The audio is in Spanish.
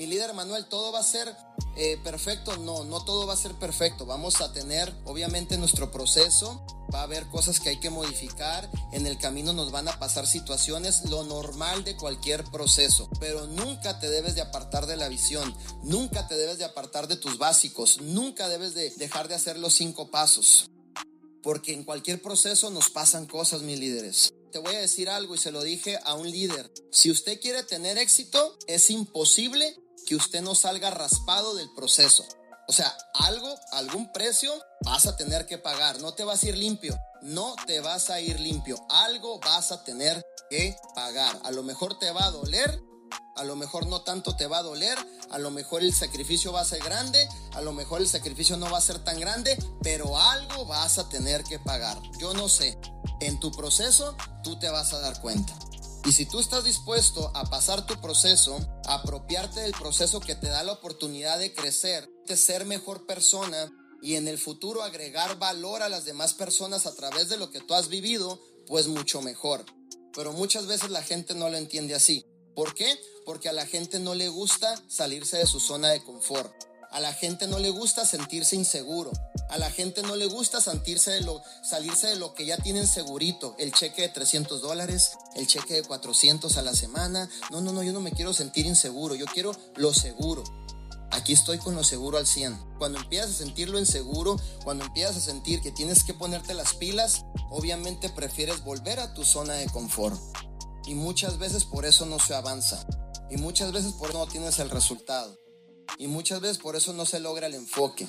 mi líder Manuel, todo va a ser eh, perfecto. No, no todo va a ser perfecto. Vamos a tener, obviamente, nuestro proceso. Va a haber cosas que hay que modificar. En el camino nos van a pasar situaciones, lo normal de cualquier proceso. Pero nunca te debes de apartar de la visión. Nunca te debes de apartar de tus básicos. Nunca debes de dejar de hacer los cinco pasos. Porque en cualquier proceso nos pasan cosas, mis líderes. Te voy a decir algo y se lo dije a un líder. Si usted quiere tener éxito, es imposible que usted no salga raspado del proceso. O sea, algo, algún precio vas a tener que pagar. No te vas a ir limpio. No te vas a ir limpio. Algo vas a tener que pagar. A lo mejor te va a doler, a lo mejor no tanto te va a doler, a lo mejor el sacrificio va a ser grande, a lo mejor el sacrificio no va a ser tan grande, pero algo vas a tener que pagar. Yo no sé, en tu proceso tú te vas a dar cuenta. Y si tú estás dispuesto a pasar tu proceso, a apropiarte del proceso que te da la oportunidad de crecer, de ser mejor persona y en el futuro agregar valor a las demás personas a través de lo que tú has vivido, pues mucho mejor. Pero muchas veces la gente no lo entiende así. ¿Por qué? Porque a la gente no le gusta salirse de su zona de confort. A la gente no le gusta sentirse inseguro. A la gente no le gusta sentirse salirse de lo que ya tienen segurito. El cheque de 300 dólares, el cheque de 400 a la semana. No, no, no, yo no me quiero sentir inseguro. Yo quiero lo seguro. Aquí estoy con lo seguro al 100. Cuando empiezas a sentirlo inseguro, cuando empiezas a sentir que tienes que ponerte las pilas, obviamente prefieres volver a tu zona de confort. Y muchas veces por eso no se avanza. Y muchas veces por eso no tienes el resultado. Y muchas veces por eso no se logra el enfoque.